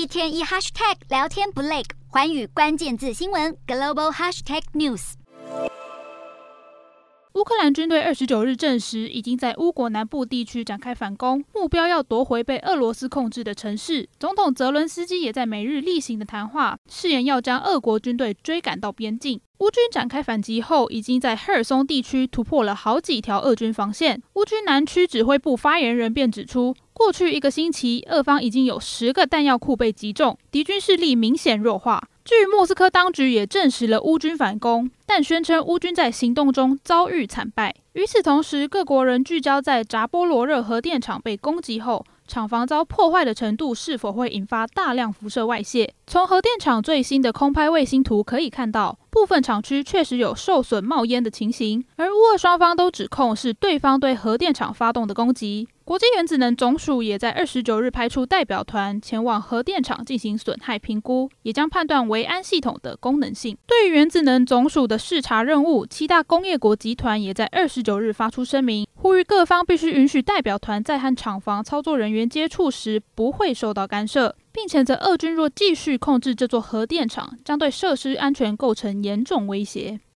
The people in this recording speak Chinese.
一天一 hashtag 聊天不累，寰宇关键字新闻 global hashtag news。乌克兰军队二十九日证实，已经在乌国南部地区展开反攻，目标要夺回被俄罗斯控制的城市。总统泽伦斯基也在每日例行的谈话，誓言要将俄国军队追赶到边境。乌军展开反击后，已经在赫尔松地区突破了好几条俄军防线。乌军南区指挥部发言人便指出，过去一个星期，俄方已经有十个弹药库被击中，敌军势力明显弱化。据莫斯科当局也证实了乌军反攻，但宣称乌军在行动中遭遇惨败。与此同时，各国人聚焦在扎波罗热核电厂被攻击后，厂房遭破坏的程度是否会引发大量辐射外泄。从核电厂最新的空拍卫星图可以看到，部分厂区确实有受损冒烟的情形，而乌俄双方都指控是对方对核电厂发动的攻击。国际原子能总署也在二十九日派出代表团前往核电厂进行损害评估，也将判断维安系统的功能性。对于原子能总署的视察任务，七大工业国集团也在二十九日发出声明，呼吁各方必须允许代表团在和厂房操作人员接触时不会受到干涉，并谴责俄军若继续控制这座核电厂，将对设施安全构成严重威胁。